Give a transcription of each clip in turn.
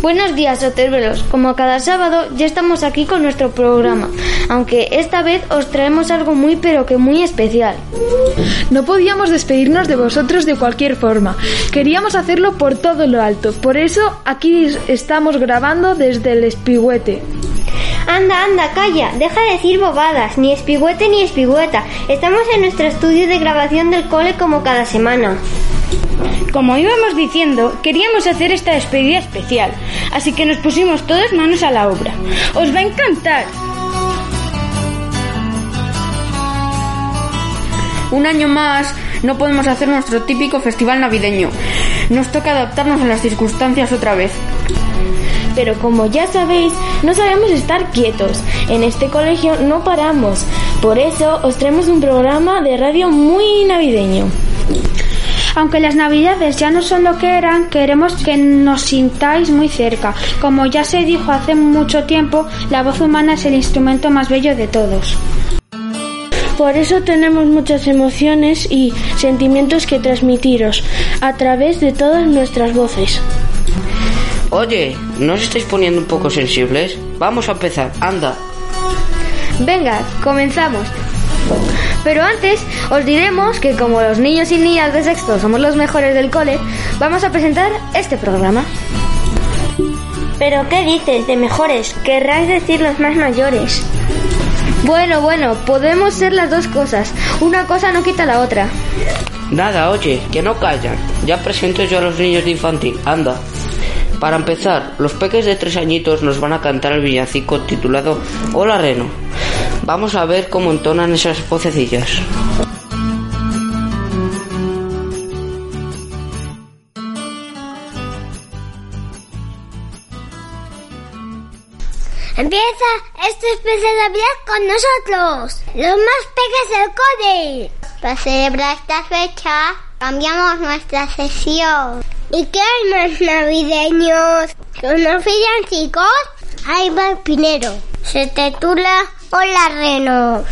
Buenos días, Otervelos. Como cada sábado, ya estamos aquí con nuestro programa, aunque esta vez os traemos algo muy pero que muy especial. No podíamos despedirnos de vosotros de cualquier forma. Queríamos hacerlo por todo lo alto. Por eso aquí estamos grabando desde el espigüete. Anda, anda, calla, deja de decir bobadas, ni espigüete ni espigüeta. Estamos en nuestro estudio de grabación del cole como cada semana. Como íbamos diciendo, queríamos hacer esta despedida especial, así que nos pusimos todas manos a la obra. ¡Os va a encantar! Un año más no podemos hacer nuestro típico festival navideño. Nos toca adaptarnos a las circunstancias otra vez. Pero como ya sabéis, no sabemos estar quietos. En este colegio no paramos. Por eso os traemos un programa de radio muy navideño. Aunque las navidades ya no son lo que eran, queremos que nos sintáis muy cerca. Como ya se dijo hace mucho tiempo, la voz humana es el instrumento más bello de todos. Por eso tenemos muchas emociones y sentimientos que transmitiros a través de todas nuestras voces. Oye, ¿no os estáis poniendo un poco sensibles? Vamos a empezar, anda. Venga, comenzamos. Pero antes os diremos que como los niños y niñas de sexto somos los mejores del cole, vamos a presentar este programa. ¿Pero qué dices de mejores? Querrás decir los más mayores. Bueno, bueno, podemos ser las dos cosas. Una cosa no quita la otra. Nada, oye, que no callan. Ya presento yo a los niños de infantil, anda. Para empezar, los peques de tres añitos nos van a cantar el villancico titulado Hola Reno. Vamos a ver cómo entonan esas vocecillas. Empieza este especial de Navidad con nosotros, los más peques del cole. Para celebrar esta fecha, cambiamos nuestra sesión. ¿Y qué hay más navideños? Ahí va el pinero. Se titula Hola Reno.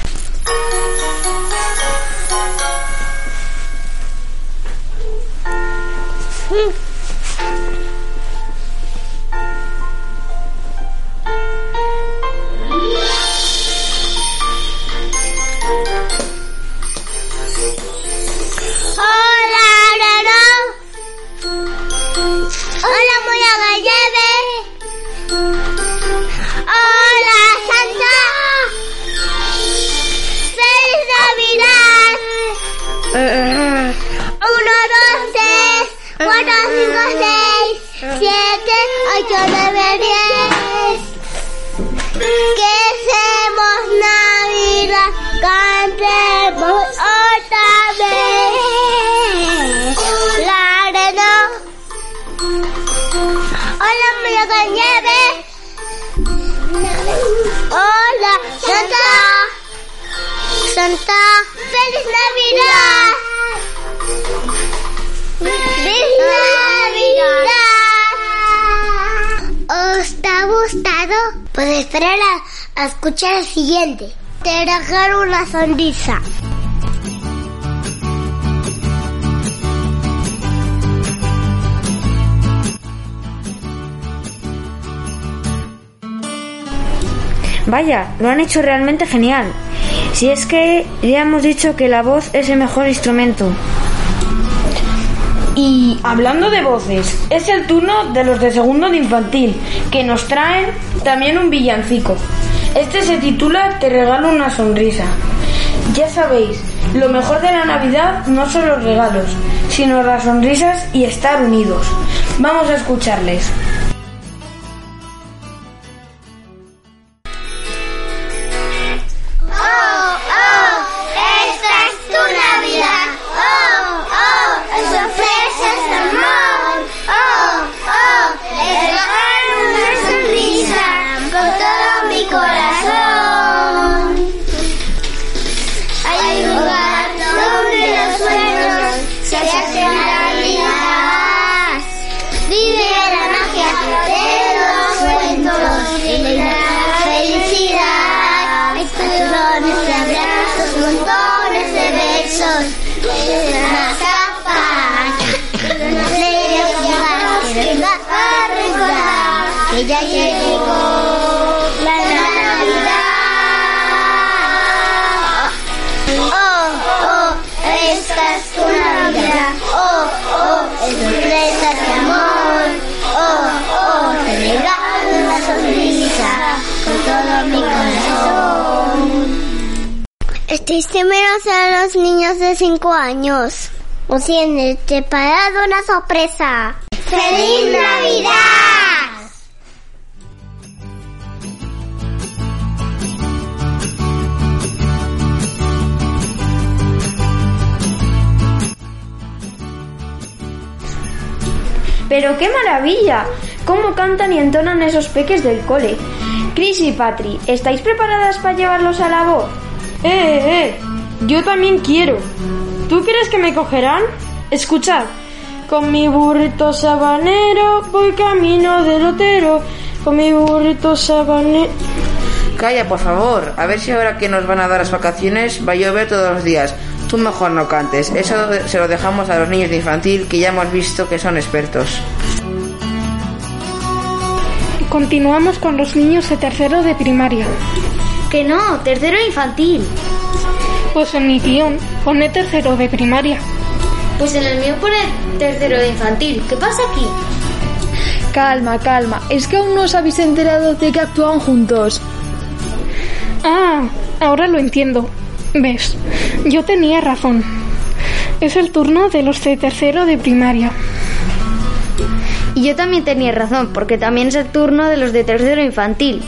Hola Moya Galleve. Hola Santa. ¡Feliz Navidad! Uno, dos, tres, cuatro, cinco, seis, siete, ocho, nueve, diez. Que hacemos Navidad, cantemos escuchar el siguiente. Te regalo una sonrisa. Vaya, lo han hecho realmente genial. Si es que ya hemos dicho que la voz es el mejor instrumento. Y hablando de voces, es el turno de los de segundo de infantil, que nos traen también un villancico. Este se titula Te regalo una sonrisa. Ya sabéis, lo mejor de la Navidad no son los regalos, sino las sonrisas y estar unidos. Vamos a escucharles. Menos a los niños de 5 años. Os tienen preparado una sorpresa. ¡Feliz Navidad! Pero qué maravilla, cómo cantan y entonan esos peques del cole. Chris y Patri, ¿estáis preparadas para llevarlos a la voz? ¡Eh, eh, eh! Yo también quiero. ¿Tú crees que me cogerán? Escuchad. Con mi burrito sabanero voy camino del lotero. Con mi burrito sabanero. Calla, por favor. A ver si ahora que nos van a dar las vacaciones va a llover todos los días. Tú mejor no cantes. Eso se lo dejamos a los niños de infantil que ya hemos visto que son expertos. Continuamos con los niños de tercero de primaria. Que no, tercero infantil. Pues en mi guion pone tercero de primaria. Pues en el mío pone tercero de infantil. ¿Qué pasa aquí? Calma, calma. Es que aún no os habéis enterado de que actúan juntos. Ah, ahora lo entiendo. ¿Ves? Yo tenía razón. Es el turno de los de tercero de primaria. Y yo también tenía razón, porque también es el turno de los de tercero infantil.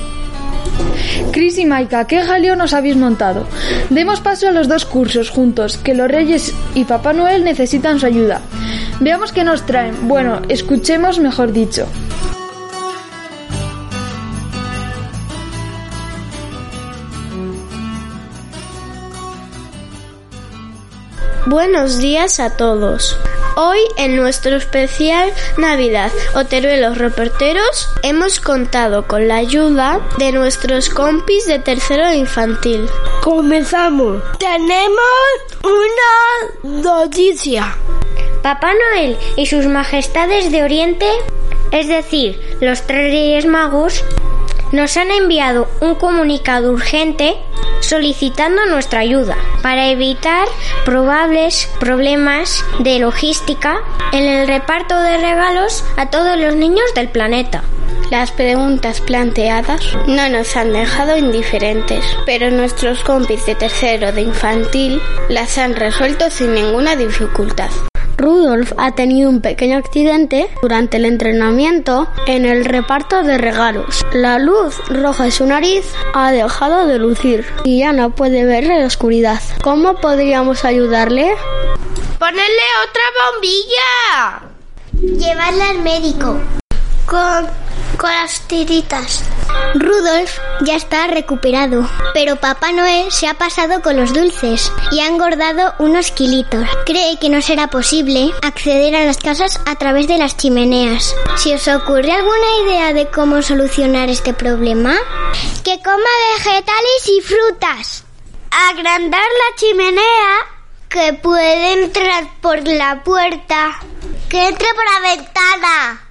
Chris y Maika, ¿qué jaleo nos habéis montado? Demos paso a los dos cursos juntos, que los Reyes y Papá Noel necesitan su ayuda. Veamos qué nos traen. Bueno, escuchemos mejor dicho. Buenos días a todos. Hoy en nuestro especial Navidad Oteruelos Reporteros hemos contado con la ayuda de nuestros compis de tercero infantil. Comenzamos. Tenemos una noticia. Papá Noel y sus majestades de Oriente, es decir, los tres Reyes Magos, nos han enviado un comunicado urgente solicitando nuestra ayuda para evitar probables problemas de logística en el reparto de regalos a todos los niños del planeta. Las preguntas planteadas no nos han dejado indiferentes, pero nuestros compis de tercero de infantil las han resuelto sin ninguna dificultad. Rudolf ha tenido un pequeño accidente durante el entrenamiento en el reparto de regalos. La luz roja de su nariz ha dejado de lucir y ya no puede ver en la oscuridad. ¿Cómo podríamos ayudarle? ¡Ponerle otra bombilla! Llevarla al médico. Con, con las tiritas. Rudolf ya está recuperado, pero Papá Noel se ha pasado con los dulces y ha engordado unos kilitos. Cree que no será posible acceder a las casas a través de las chimeneas. ¿Si os ocurre alguna idea de cómo solucionar este problema? Que coma vegetales y frutas. Agrandar la chimenea que puede entrar por la puerta. Que entre por la ventana.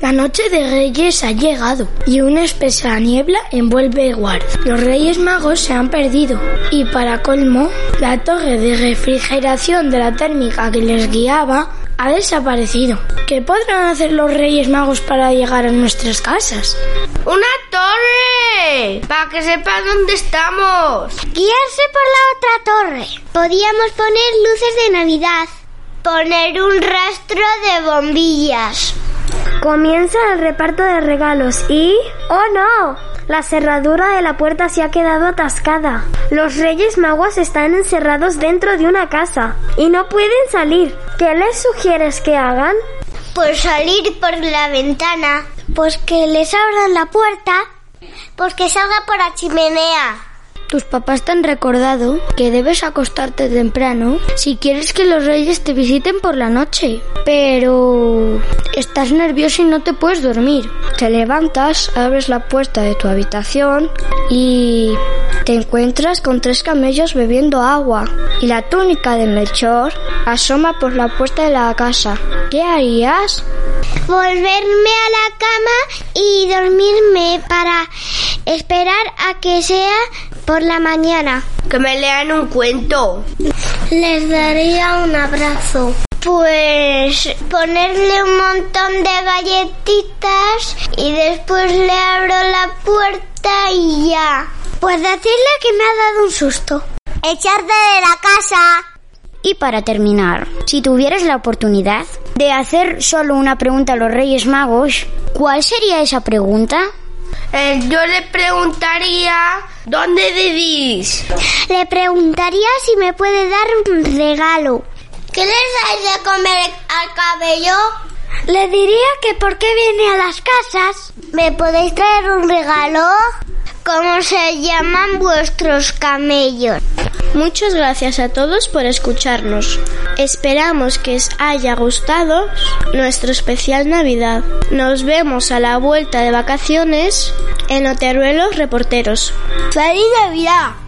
La noche de Reyes ha llegado y una espesa niebla envuelve Ward. Los Reyes Magos se han perdido y para colmo, la torre de refrigeración de la térmica que les guiaba ha desaparecido. ¿Qué podrán hacer los Reyes Magos para llegar a nuestras casas? ¡Una torre! Para que sepan dónde estamos. Guiarse por la otra torre. Podíamos poner luces de Navidad. Poner un rastro de bombillas. Comienza el reparto de regalos y... ¡Oh no! La cerradura de la puerta se ha quedado atascada. Los Reyes Magos están encerrados dentro de una casa y no pueden salir. ¿Qué les sugieres que hagan? Pues salir por la ventana. Pues que les abran la puerta. Pues que salga por la chimenea. Tus papás te han recordado que debes acostarte temprano si quieres que los reyes te visiten por la noche. Pero estás nervioso y no te puedes dormir. Te levantas, abres la puerta de tu habitación y te encuentras con tres camellos bebiendo agua. Y la túnica de Melchor asoma por la puerta de la casa. ¿Qué harías? volverme a la cama y dormirme para esperar a que sea por la mañana. Que me lean un cuento. Les daría un abrazo. Pues ponerle un montón de galletitas y después le abro la puerta y ya. Pues decirle que me ha dado un susto. Echarte de la casa. Y para terminar, si tuvieras la oportunidad de hacer solo una pregunta a los Reyes Magos, ¿cuál sería esa pregunta? Eh, yo le preguntaría, ¿dónde vivís? Le preguntaría si me puede dar un regalo. ¿Qué les dais de comer al cabello? Le diría que por qué viene a las casas. ¿Me podéis traer un regalo? ¿Cómo se llaman vuestros camellos? Muchas gracias a todos por escucharnos. Esperamos que os haya gustado nuestro especial Navidad. Nos vemos a la vuelta de vacaciones en Oteruelos Reporteros. ¡Feliz Navidad!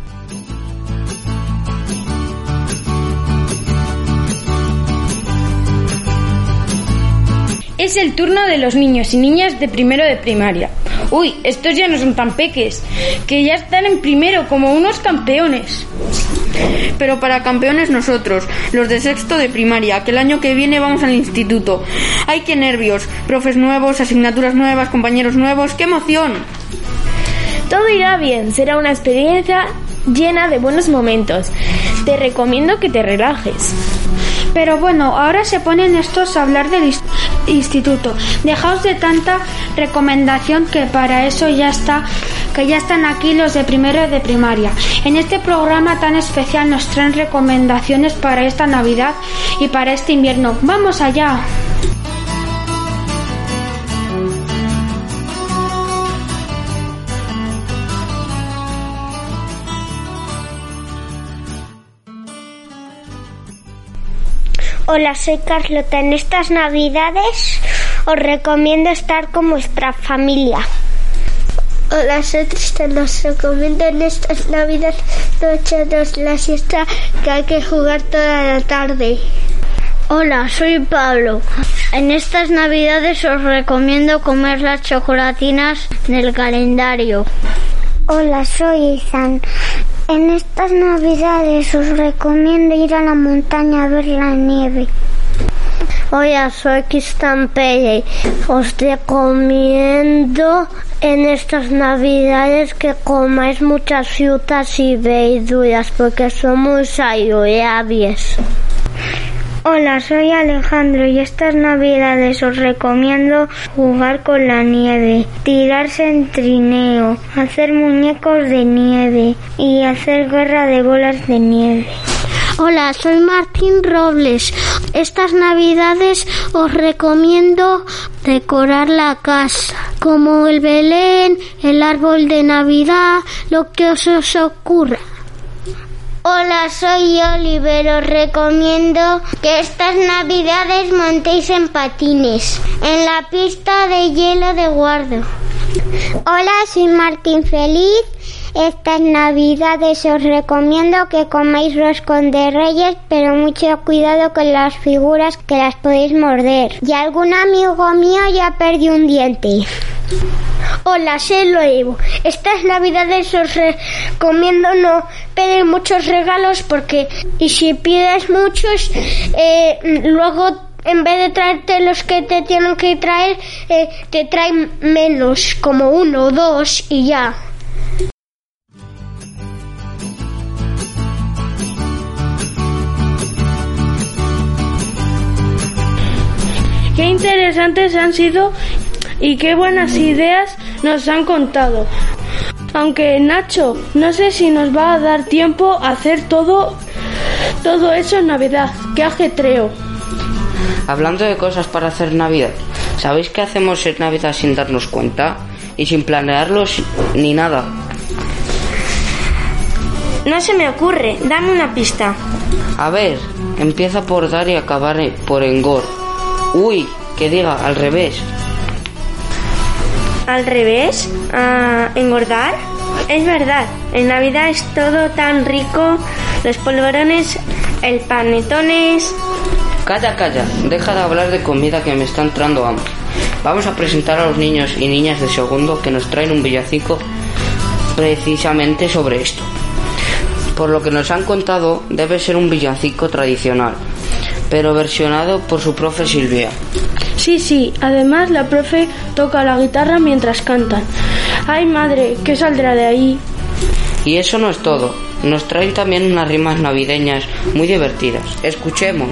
Es el turno de los niños y niñas de primero de primaria. Uy, estos ya no son tan peques, que ya están en primero como unos campeones. Pero para campeones nosotros, los de sexto de primaria, que el año que viene vamos al instituto. ¡Ay, qué nervios! Profes nuevos, asignaturas nuevas, compañeros nuevos, ¡qué emoción! Todo irá bien, será una experiencia llena de buenos momentos. Te recomiendo que te relajes. Pero bueno, ahora se ponen estos a hablar del instituto. Dejaos de tanta recomendación que para eso ya está, que ya están aquí los de primero de primaria. En este programa tan especial nos traen recomendaciones para esta Navidad y para este invierno. ¡Vamos allá! Hola, soy Carlota. En estas navidades os recomiendo estar con vuestra familia. Hola, soy Tristan. Os recomiendo en estas navidades no echaros la siesta que hay que jugar toda la tarde. Hola, soy Pablo. En estas navidades os recomiendo comer las chocolatinas del calendario. Hola, soy Izan. En estas navidades os recomiendo ir a la montaña a ver la nieve. Hola, soy Kistan Pelle. Os recomiendo en estas navidades que comáis muchas frutas y verduras porque son muy saludables. Hola, soy Alejandro y estas navidades os recomiendo jugar con la nieve, tirarse en trineo, hacer muñecos de nieve y hacer guerra de bolas de nieve. Hola, soy Martín Robles. Estas navidades os recomiendo decorar la casa, como el Belén, el árbol de Navidad, lo que os, os ocurra. Hola, soy Oliver. Os recomiendo que estas navidades montéis en patines, en la pista de hielo de Guardo. Hola, soy Martín Feliz. Estas navidades os recomiendo que comáis roscón de reyes, pero mucho cuidado con las figuras que las podéis morder. Y algún amigo mío ya perdió un diente. Hola, soy Evo. Estas navidades os recomiendo no pedir muchos regalos porque y si pides muchos, eh, luego en vez de traerte los que te tienen que traer, eh, te traen menos, como uno o dos y ya. Qué interesantes han sido y qué buenas ideas nos han contado. Aunque Nacho, no sé si nos va a dar tiempo a hacer todo todo eso en Navidad. Qué ajetreo. Hablando de cosas para hacer Navidad, ¿sabéis qué hacemos en Navidad sin darnos cuenta? Y sin planearlo si- ni nada. No se me ocurre, dame una pista. A ver, empieza por dar y acabar por engor. Uy, que diga, al revés. ¿Al revés? ¿A engordar? Es verdad, en Navidad es todo tan rico, los polvorones, el panetones... Calla, calla, deja de hablar de comida que me está entrando hambre. Vamos a presentar a los niños y niñas de segundo que nos traen un villancico precisamente sobre esto. Por lo que nos han contado, debe ser un villancico tradicional, pero versionado por su profe Silvia. Sí, sí, además la profe toca la guitarra mientras cantan. Ay madre, ¿qué saldrá de ahí? Y eso no es todo, nos traen también unas rimas navideñas muy divertidas. Escuchemos.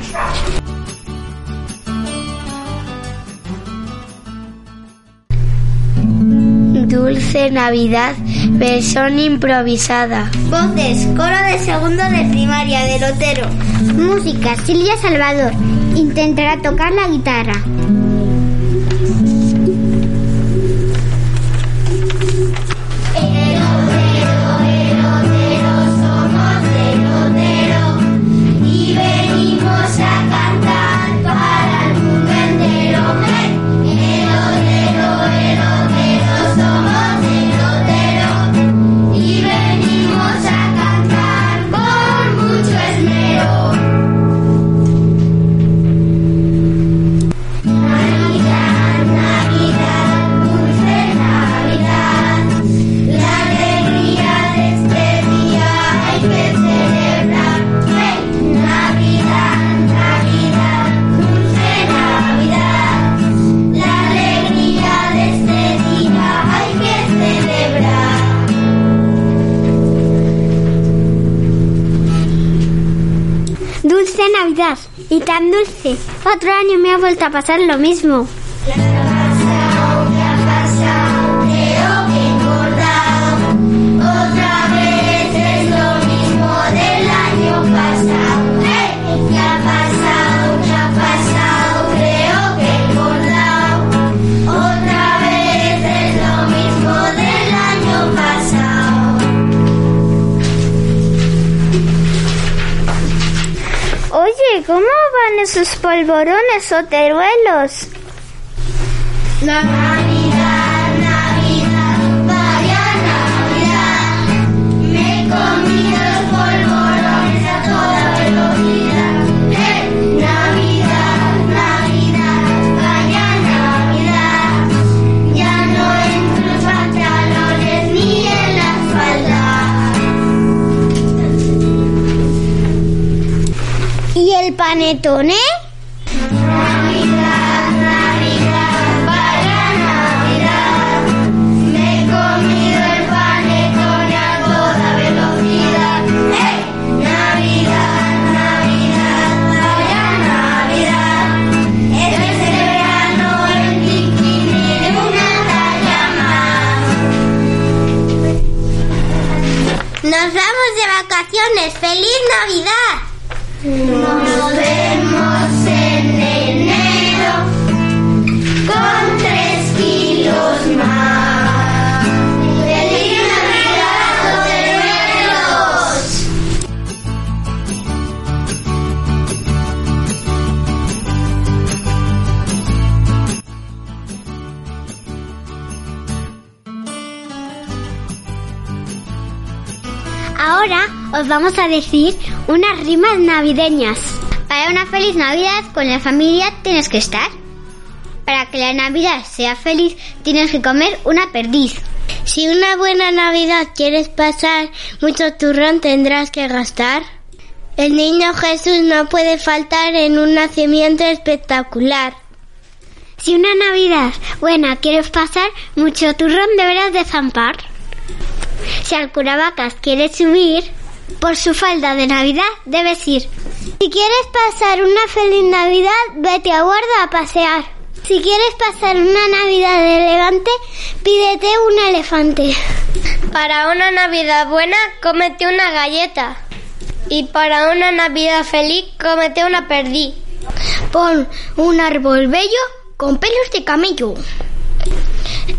Dulce Navidad, versión improvisada. Voces, coro de segundo de primaria de Lotero. Música, Silvia Salvador. Intentará tocar la guitarra. Me ha vuelto a pasar lo mismo. ¿Cómo van esos polvorones o teruelos? Panetone? Navidad, Navidad, vaya Navidad. Me he comido el panetone a toda velocidad. ¡Eh! Navidad, Navidad, vaya Navidad. Este verano en bikini de una talla más. Nos vamos de vacaciones. ¡Feliz Navidad! Nos vemos en enero con tres kilos más. ¡Feliz Navidad! Ahora os vamos a decir unas rimas navideñas. Para una feliz Navidad con la familia tienes que estar. Para que la Navidad sea feliz tienes que comer una perdiz. Si una buena Navidad quieres pasar, mucho turrón tendrás que gastar. El niño Jesús no puede faltar en un nacimiento espectacular. Si una Navidad buena quieres pasar, mucho turrón deberás de zampar. Si al curavacas quieres subir, por su falda de Navidad debes ir. Si quieres pasar una feliz Navidad, vete a guarda a pasear. Si quieres pasar una Navidad elegante, pídete un elefante. Para una Navidad buena, cómete una galleta. Y para una Navidad feliz, cómete una perdí. Pon un árbol bello con pelos de camello.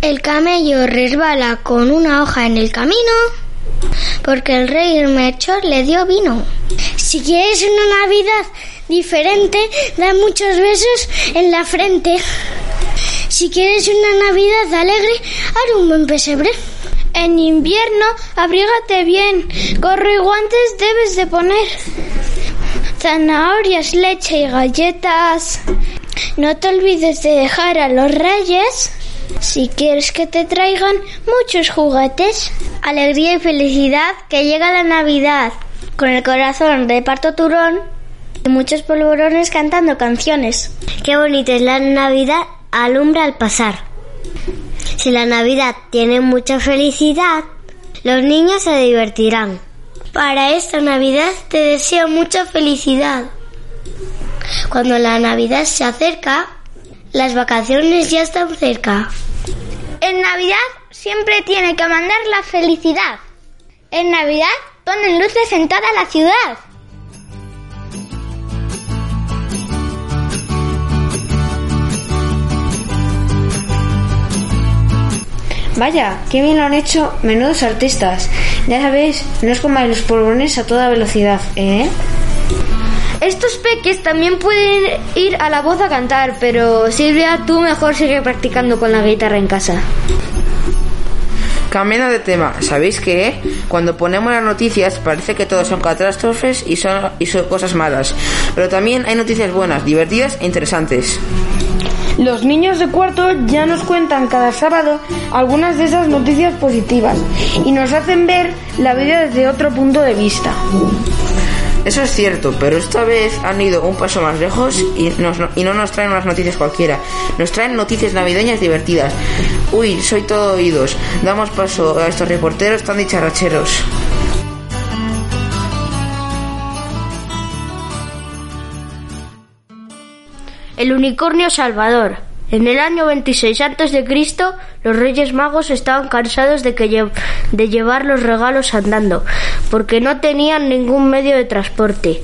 El camello resbala con una hoja en el camino porque el rey Melchor le dio vino. Si quieres una Navidad diferente, da muchos besos en la frente. Si quieres una Navidad alegre, haz un buen pesebre. En invierno, abrígate bien, gorro y guantes debes de poner. zanahorias, leche y galletas. No te olvides de dejar a los reyes si quieres que te traigan muchos juguetes. Alegría y felicidad que llega la Navidad. Con el corazón de parto turón y muchos polvorones cantando canciones. Qué bonita es la Navidad, alumbra al pasar. Si la Navidad tiene mucha felicidad, los niños se divertirán. Para esta Navidad te deseo mucha felicidad. Cuando la Navidad se acerca, las vacaciones ya están cerca. En Navidad siempre tiene que mandar la felicidad. En Navidad ponen luces en toda la ciudad. Vaya, qué bien lo han hecho menudos artistas. Ya sabéis, no es como los polvorones a toda velocidad, ¿eh? Estos peques también pueden ir a la voz a cantar, pero Silvia, tú mejor sigue practicando con la guitarra en casa. Cambiando de tema, ¿sabéis qué? Cuando ponemos las noticias parece que todo son catástrofes y son, y son cosas malas, pero también hay noticias buenas, divertidas e interesantes. Los niños de cuarto ya nos cuentan cada sábado algunas de esas noticias positivas y nos hacen ver la vida desde otro punto de vista. Eso es cierto, pero esta vez han ido un paso más lejos y, no nos traen unas noticias cualquiera. Nos traen noticias navideñas divertidas. Uy, soy todo oídos. Damos paso a estos reporteros tan dicharracheros. El unicornio Salvador. En el año 26 a.C., los Reyes Magos estaban cansados de, que de llevar los regalos andando, porque no tenían ningún medio de transporte.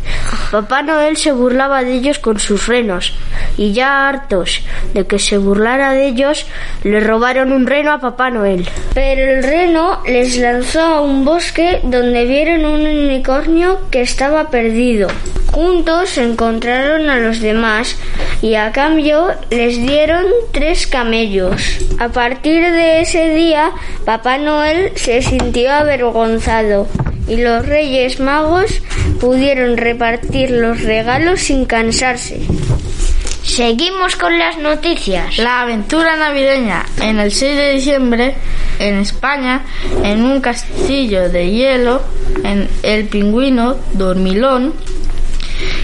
Papá Noel se burlaba de ellos con sus renos, y ya hartos de que se burlara de ellos, le robaron un reno a Papá Noel. Pero el reno les lanzó a un bosque donde vieron un unicornio que estaba perdido. Juntos encontraron a los demás y a cambio les dieron tres camellos. A partir de ese día, Papá Noel se sintió avergonzado y los Reyes Magos pudieron repartir los regalos sin cansarse. Seguimos con las noticias. La aventura navideña. En el 6 de diciembre, en España, en un castillo de hielo, en el pingüino dormilón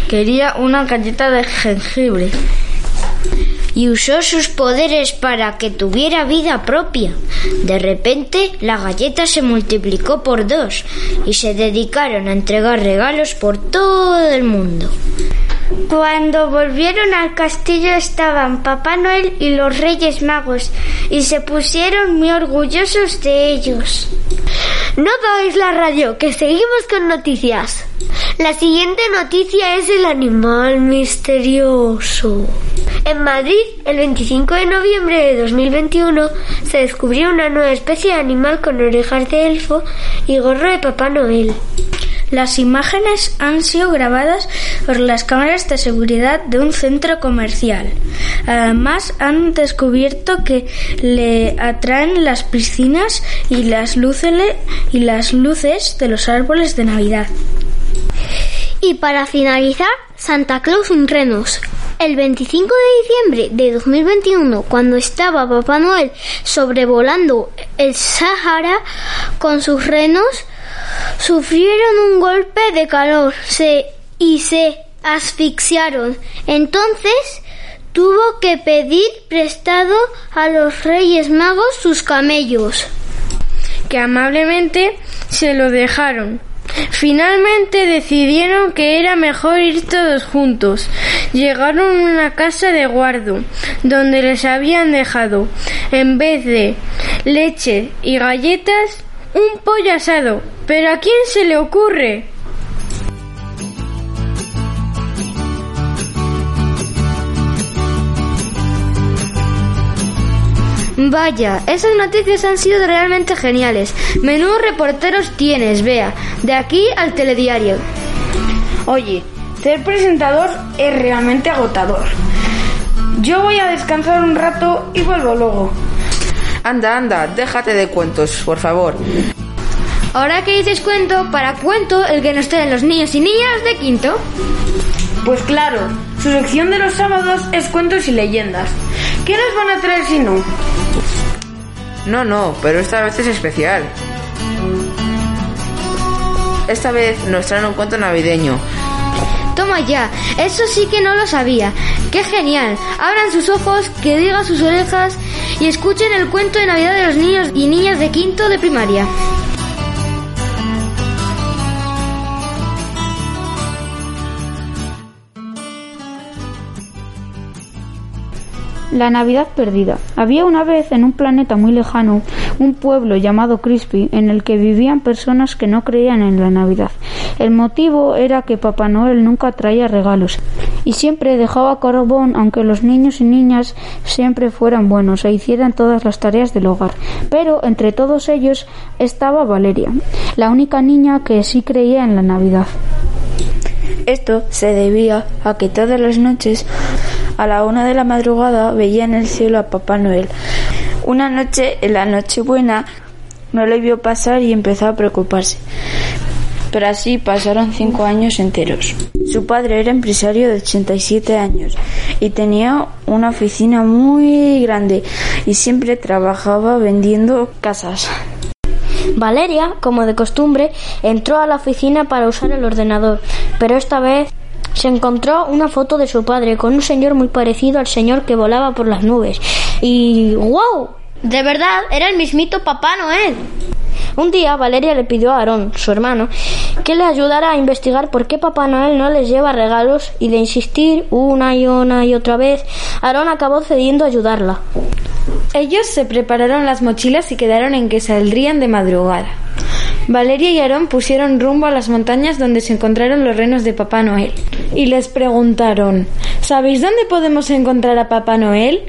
quería una galleta de jengibre. Y usó sus poderes para que tuviera vida propia. De repente, la galleta se multiplicó por dos y se dedicaron a entregar regalos por todo el mundo. Cuando volvieron al castillo estaban Papá Noel y los Reyes Magos y se pusieron muy orgullosos de ellos. No apaguéis la radio, que seguimos con noticias. La siguiente noticia es el animal misterioso. En Madrid, el 25 de noviembre de 2021, se descubrió una nueva especie de animal con orejas de elfo y gorro de Papá Noel. Las imágenes han sido grabadas por las cámaras de seguridad de un centro comercial. Además, han descubierto que le atraen las piscinas y las luces, y las luces de los árboles de Navidad. Y para finalizar, Santa Claus en renos. El 25 de diciembre de 2021, cuando estaba Papá Noel sobrevolando el Sahara con sus renos, sufrieron un golpe de calor se, y se asfixiaron. Entonces tuvo que pedir prestado a los Reyes Magos sus camellos. que amablemente se lo dejaron. Finalmente decidieron que era mejor ir todos juntos. Llegaron a una casa de guardo, donde les habían dejado, en vez de leche y galletas, un pollo asado. ¿Pero a quién se le ocurre? Vaya, esas noticias han sido realmente geniales. Menudos reporteros tienes, vea, de aquí al telediario. Oye, ser presentador es realmente agotador. Yo voy a descansar un rato y vuelvo luego. Anda, anda, déjate de cuentos, por favor. Ahora que dices cuento, para cuento el que nos traen los niños y niñas de quinto. Pues claro, su sección de los sábados es cuentos y leyendas. ¿Qué nos van a traer si no? No, no, pero esta vez es especial. Esta vez nos traen un cuento navideño. Toma ya, eso sí que no lo sabía. ¡Qué genial! Abran sus ojos, que digan sus orejas y escuchen el cuento de Navidad de los niños y niñas de quinto de primaria. La Navidad perdida. Había una vez en un planeta muy lejano un pueblo llamado Crispy en el que vivían personas que no creían en la Navidad. El motivo era que Papá Noel nunca traía regalos y siempre dejaba carbón aunque los niños y niñas siempre fueran buenos e hicieran todas las tareas del hogar. Pero entre todos ellos estaba Valeria, la única niña que sí creía en la Navidad. Esto se debía a que todas las noches a la una de la madrugada veía en el cielo a Papá Noel. Una noche, en la Nochebuena, no le vio pasar y empezó a preocuparse. Pero así pasaron cinco años enteros. Su padre era empresario de 87 años y tenía una oficina muy grande y siempre trabajaba vendiendo casas. Valeria, como de costumbre, entró a la oficina para usar el ordenador, pero esta vez se encontró una foto de su padre con un señor muy parecido al señor que volaba por las nubes. Y ¡wow! De verdad, era el mismito Papá Noel. Un día Valeria le pidió a Aarón, su hermano, que le ayudara a investigar por qué Papá Noel no les lleva regalos y de insistir una y una y otra vez, Aarón acabó cediendo a ayudarla. Ellos se prepararon las mochilas y quedaron en que saldrían de madrugada. Valeria y Aarón pusieron rumbo a las montañas donde se encontraron los renos de Papá Noel y les preguntaron ¿Sabéis dónde podemos encontrar a Papá Noel?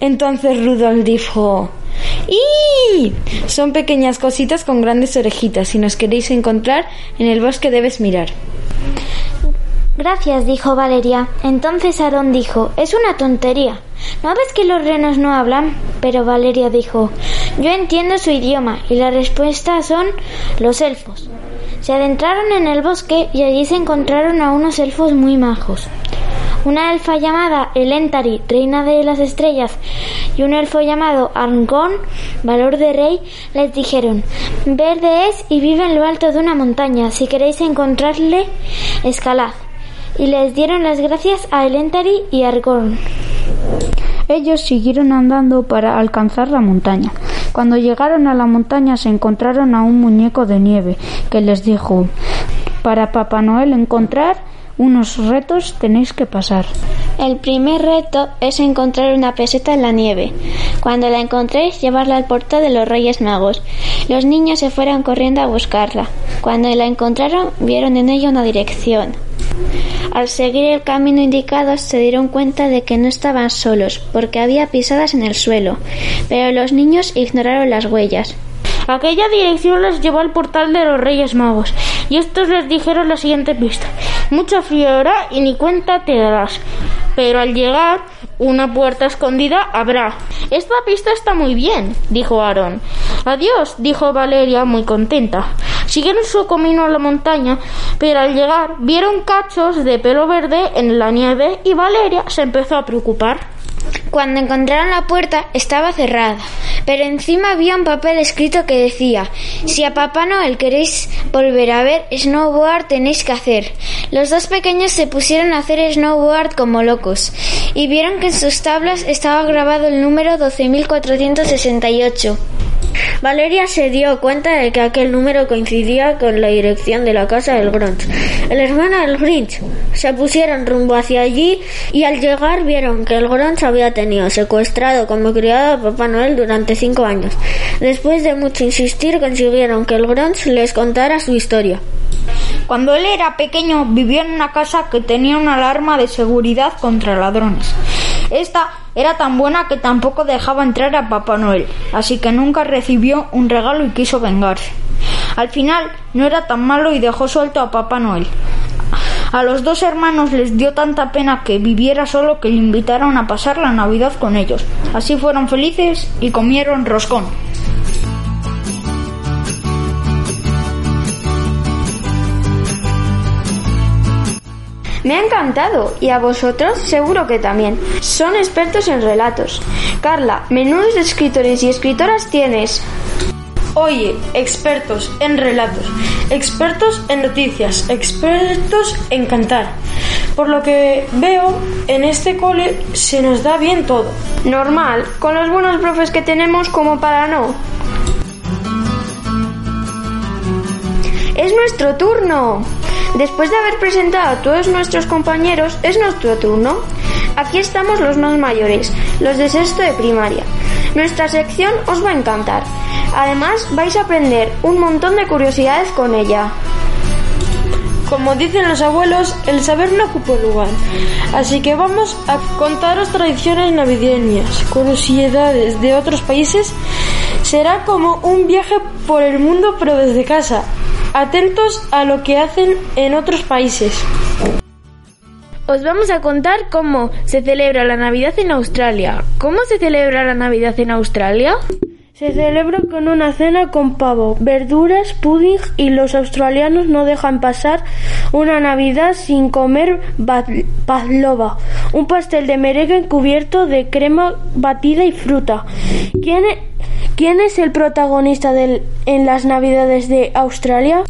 Entonces Rudolf dijo ¡Y! Son pequeñas cositas con grandes orejitas. Si nos queréis encontrar, en el bosque debes mirar. Gracias, dijo Valeria. Entonces Aarón dijo, es una tontería. ¿No ves que los renos no hablan? Pero Valeria dijo, yo entiendo su idioma y la respuesta son los elfos. Se adentraron en el bosque y allí se encontraron a unos elfos muy majos. Una elfa llamada Elentari, reina de las estrellas, y un elfo llamado Arngón, valor de rey, les dijeron, verde es y vive en lo alto de una montaña, si queréis encontrarle, escalad. Y les dieron las gracias a Elentari y Argón. Ellos siguieron andando para alcanzar la montaña. Cuando llegaron a la montaña se encontraron a un muñeco de nieve que les dijo para Papá Noel encontrar unos retos tenéis que pasar. El primer reto es encontrar una peseta en la nieve. Cuando la encontréis, llevarla al portal de los Reyes Magos. Los niños se fueron corriendo a buscarla. Cuando la encontraron, vieron en ella una dirección. Al seguir el camino indicado se dieron cuenta de que no estaban solos, porque había pisadas en el suelo, pero los niños ignoraron las huellas. Aquella dirección les llevó al portal de los Reyes Magos, y estos les dijeron la siguiente pista. Mucha frío y ni cuenta te darás. Pero al llegar, una puerta escondida habrá. Esta pista está muy bien, dijo Aarón. Adiós, dijo Valeria muy contenta. Siguieron su camino a la montaña, pero al llegar vieron cachos de pelo verde en la nieve y Valeria se empezó a preocupar. Cuando encontraron la puerta estaba cerrada, pero encima había un papel escrito que decía Si a Papá Noel queréis volver a ver snowboard tenéis que hacer. Los dos pequeños se pusieron a hacer snowboard como locos y vieron que en sus tablas estaba grabado el número 12.468. Valeria se dio cuenta de que aquel número coincidía con la dirección de la casa del Grinch. El hermano del Grinch se pusieron rumbo hacia allí y al llegar vieron que el Grinch había tenido secuestrado como criado a Papá Noel durante cinco años. Después de mucho insistir consiguieron que el Grinch les contara su historia. Cuando él era pequeño vivía en una casa que tenía una alarma de seguridad contra ladrones. Esta era tan buena que tampoco dejaba entrar a Papá Noel, así que nunca recibió un regalo y quiso vengarse. Al final no era tan malo y dejó suelto a Papá Noel. A los dos hermanos les dio tanta pena que viviera solo que le invitaron a pasar la Navidad con ellos. Así fueron felices y comieron roscón. Me ha encantado y a vosotros seguro que también. Son expertos en relatos. Carla, menudos escritores y escritoras tienes. Oye, expertos en relatos, expertos en noticias, expertos en cantar. Por lo que veo, en este cole se nos da bien todo. Normal, con los buenos profes que tenemos como para no. Es nuestro turno. Después de haber presentado a todos nuestros compañeros, es nuestro turno. Aquí estamos los más mayores, los de sexto de primaria. Nuestra sección os va a encantar. Además, vais a aprender un montón de curiosidades con ella. Como dicen los abuelos, el saber no ocupa lugar. Así que vamos a contaros tradiciones navideñas, curiosidades de otros países. Será como un viaje por el mundo pero desde casa. Atentos a lo que hacen en otros países. Os vamos a contar cómo se celebra la Navidad en Australia. ¿Cómo se celebra la Navidad en Australia? Se celebra con una cena con pavo, verduras, pudding y los australianos no dejan pasar una Navidad sin comer pavlova, un pastel de merengue cubierto de crema batida y fruta. ¿Quién, quién es el protagonista del, en las Navidades de Australia?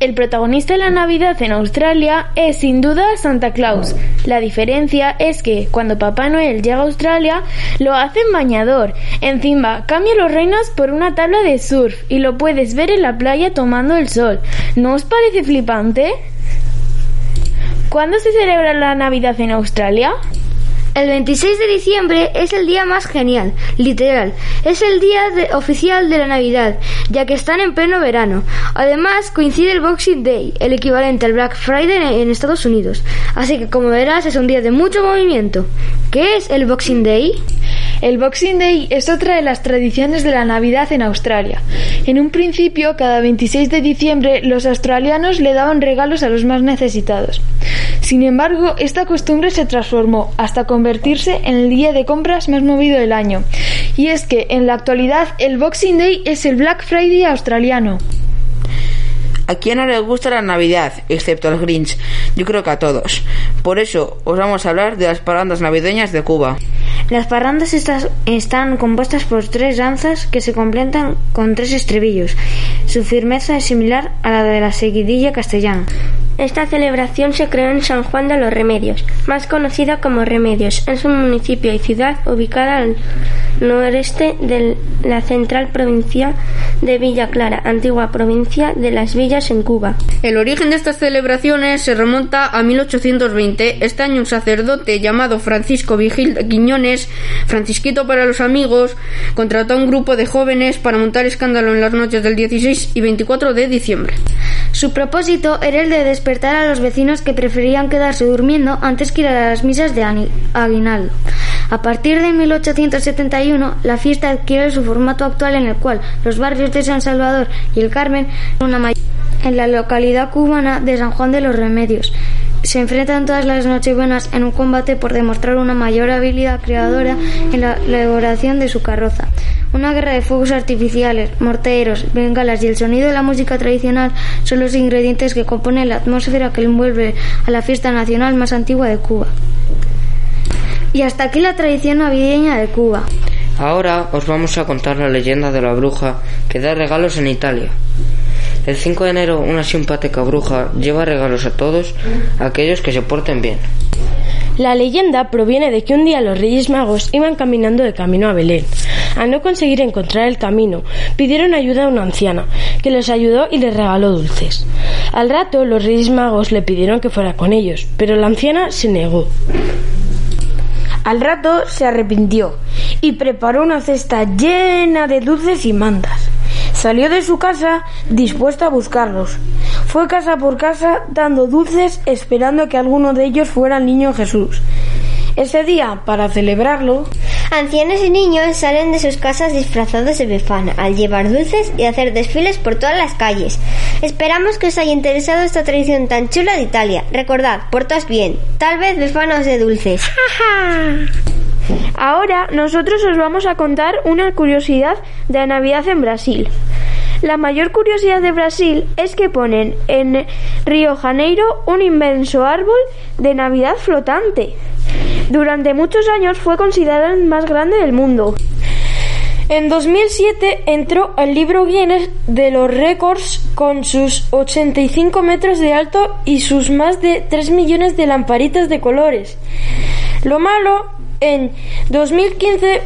El protagonista de la Navidad en Australia es sin duda Santa Claus. La diferencia es que cuando Papá Noel llega a Australia lo hace en bañador. Encima cambia los reinos por una tabla de surf y lo puedes ver en la playa tomando el sol. ¿No os parece flipante? ¿Cuándo se celebra la Navidad en Australia? El 26 de diciembre es el día más genial, literal. Es el día oficial de la Navidad, ya que están en pleno verano. Además, coincide el Boxing Day, el equivalente al Black Friday en Estados Unidos. Así que, como verás, es un día de mucho movimiento. ¿Qué es el Boxing Day? El Boxing Day es otra de las tradiciones de la Navidad en Australia. En un principio, cada 26 de diciembre, los australianos le daban regalos a los más necesitados. Sin embargo, esta costumbre se transformó hasta convertirse en el día de compras más movido del año. Y es que, en la actualidad, el Boxing Day es el Black Friday australiano. ¿A quién no le gusta la Navidad, excepto al Grinch? Yo creo que a todos. Por eso os vamos a hablar de las parrandas navideñas de Cuba. Las parrandas estas están compuestas por tres danzas que se completan con tres estribillos. Su firmeza es similar a la de la seguidilla castellana. Esta celebración se creó en San Juan de los Remedios, más conocida como Remedios. Es un municipio y ciudad ubicada al noreste de la central provincia de Villa Clara, antigua provincia de las Villas en Cuba. El origen de estas celebraciones se remonta a 1820. Este año un sacerdote llamado Francisco Vigil Quiñones, Francisquito para los amigos, contrató a un grupo de jóvenes para montar escándalo en las noches del 16 y 24 de diciembre. Su propósito era el de despertar a los vecinos que preferían quedarse durmiendo antes que ir a las misas de aguinaldo. A partir de 1871, la fiesta adquiere su formato actual en el cual los barrios de San Salvador y el Carmen, en la localidad cubana de San Juan de los Remedios, se enfrentan todas las Nochebuenas en un combate por demostrar una mayor habilidad creadora en la elaboración de su carroza. Una guerra de fuegos artificiales, morteros, bengalas y el sonido de la música tradicional son los ingredientes que componen la atmósfera que envuelve a la fiesta nacional más antigua de Cuba. Y hasta aquí la tradición navideña de Cuba. Ahora os vamos a contar la leyenda de la bruja que da regalos en Italia. El 5 de enero una simpática bruja lleva regalos a todos aquellos que se porten bien. La leyenda proviene de que un día los Reyes Magos iban caminando de camino a Belén. Al no conseguir encontrar el camino, pidieron ayuda a una anciana, que les ayudó y les regaló dulces. Al rato, los Reyes Magos le pidieron que fuera con ellos, pero la anciana se negó. Al rato se arrepintió y preparó una cesta llena de dulces y mantas. Salió de su casa dispuesta a buscarlos. Fue casa por casa dando dulces esperando que alguno de ellos fuera el niño Jesús. Ese día, para celebrarlo, ancianos y niños salen de sus casas disfrazados de befana al llevar dulces y hacer desfiles por todas las calles. Esperamos que os haya interesado esta tradición tan chula de Italia. Recordad, portaos bien. Tal vez befanos de dulces. Ahora nosotros os vamos a contar una curiosidad de Navidad en Brasil. La mayor curiosidad de Brasil es que ponen en Río Janeiro un inmenso árbol de Navidad flotante. Durante muchos años fue considerado el más grande del mundo. En 2007 entró al libro Guinness de los récords con sus 85 metros de alto y sus más de 3 millones de lamparitas de colores. Lo malo, en 2015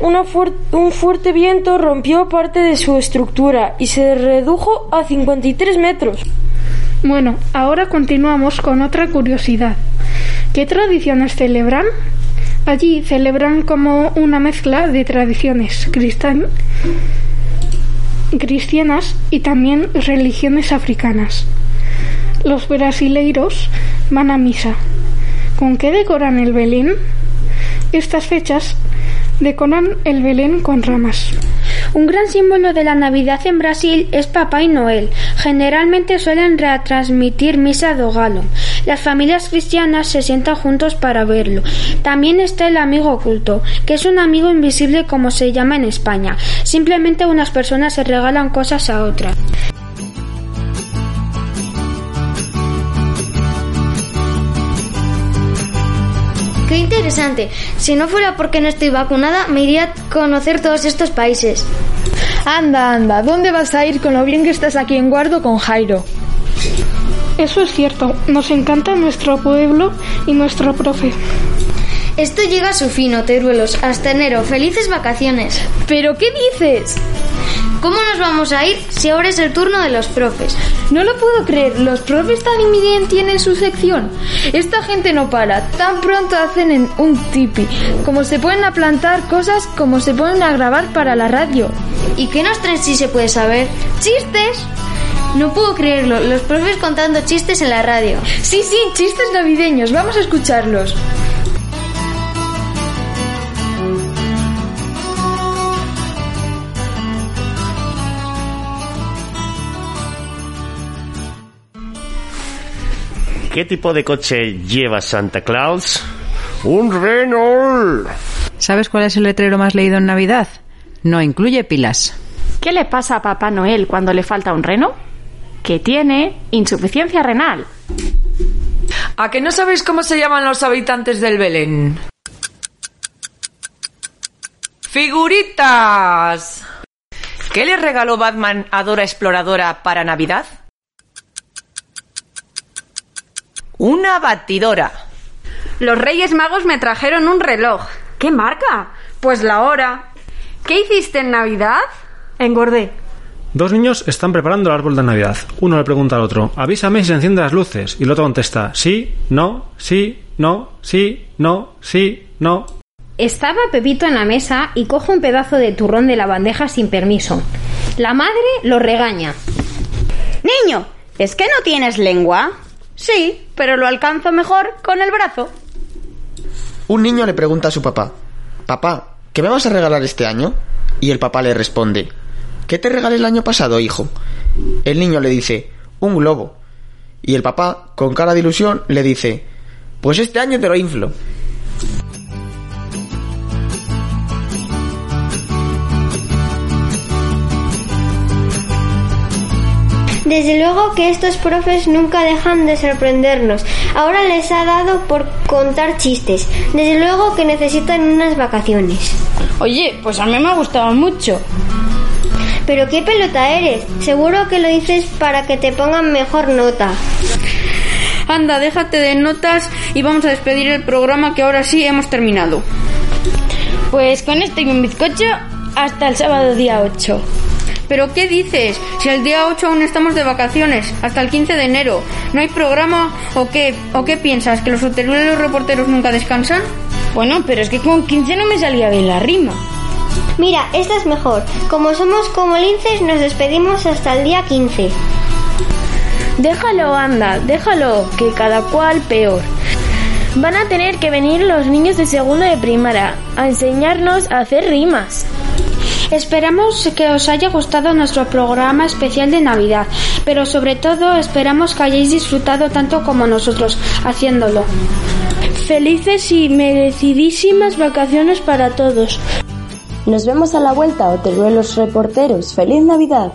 un fuerte viento rompió parte de su estructura y se redujo a 53 metros. Bueno, ahora continuamos con otra curiosidad. ¿Qué tradiciones celebran? Allí celebran como una mezcla de tradiciones cristianas y también religiones africanas. Los brasileiros van a misa. ¿Con qué decoran el Belén? Estas fechas decoran el Belén con ramas. Un gran símbolo de la Navidad en Brasil es Papá Noel. Generalmente suelen retransmitir misa do galo. Las familias cristianas se sientan juntos para verlo. También está el amigo oculto, que es un amigo invisible como se llama en España. Simplemente unas personas se regalan cosas a otras. Qué interesante. Si no fuera porque no estoy vacunada, me iría a conocer todos estos países. Anda, anda, ¿dónde vas a ir con lo bien que estás aquí en Guardo con Jairo? Eso es cierto, nos encanta nuestro pueblo y nuestro profe. Esto llega a su fin, Oteruelos, hasta enero. Felices vacaciones. ¿Pero qué dices? ¿Cómo nos vamos a ir si ahora es el turno de los profes? No lo puedo creer, los profes tan bien tienen su sección. Esta gente no para, tan pronto hacen en un tipi, como se ponen a plantar cosas, como se ponen a grabar para la radio. ¿Y qué nos traen si se puede saber? ¡Chistes! No puedo creerlo, los profes contando chistes en la radio. Sí, sí, chistes navideños, vamos a escucharlos. ¿Qué tipo de coche lleva Santa Claus? ¡Un Renault! ¿Sabes cuál es el letrero más leído en Navidad? No incluye pilas. ¿Qué le pasa a Papá Noel cuando le falta un reno? Que tiene insuficiencia renal. ¿A que no sabéis cómo se llaman los habitantes del Belén? ¡Figuritas! ¿Qué le regaló Batman a Dora Exploradora para Navidad? Una batidora. Los Reyes Magos me trajeron un reloj. ¿Qué marca? Pues la hora. ¿Qué hiciste en Navidad? Engordé. Dos niños están preparando el árbol de Navidad. Uno le pregunta al otro, avísame si se encienden las luces. Y el otro contesta, sí, no, sí, no, sí, no, sí, no. Estaba Pepito en la mesa y coge un pedazo de turrón de la bandeja sin permiso. La madre lo regaña. Niño, ¿es que no tienes lengua? Sí, pero lo alcanzo mejor con el brazo. Un niño le pregunta a su papá, Papá, ¿qué me vas a regalar este año? Y el papá le responde, ¿Qué te regalé el año pasado, hijo? El niño le dice, un globo. Y el papá, con cara de ilusión, le dice, Pues este año te lo inflo. Desde luego que estos profes nunca dejan de sorprendernos. Ahora les ha dado por contar chistes. Desde luego que necesitan unas vacaciones. Oye, pues a mí me ha gustado mucho. Pero qué pelota eres. Seguro que lo dices para que te pongan mejor nota. Anda, déjate de notas y vamos a despedir el programa que ahora sí hemos terminado. Pues con esto y un bizcocho hasta el sábado día 8. ¿Pero qué dices? Si el día 8 aún estamos de vacaciones, hasta el 15 de enero. ¿No hay programa o qué? ¿O qué piensas? ¿Que los los reporteros nunca descansan? Bueno, pero es que con 15 no me salía bien la rima. Mira, esta es mejor. Como somos como linces, nos despedimos hasta el día 15. Déjalo, anda, déjalo, que cada cual peor. Van a tener que venir los niños de segundo de primaria a enseñarnos a hacer rimas. Esperamos que os haya gustado nuestro programa especial de Navidad, pero sobre todo esperamos que hayáis disfrutado tanto como nosotros haciéndolo. Felices y merecidísimas vacaciones para todos. Nos vemos a la vuelta, los reporteros. ¡Feliz Navidad!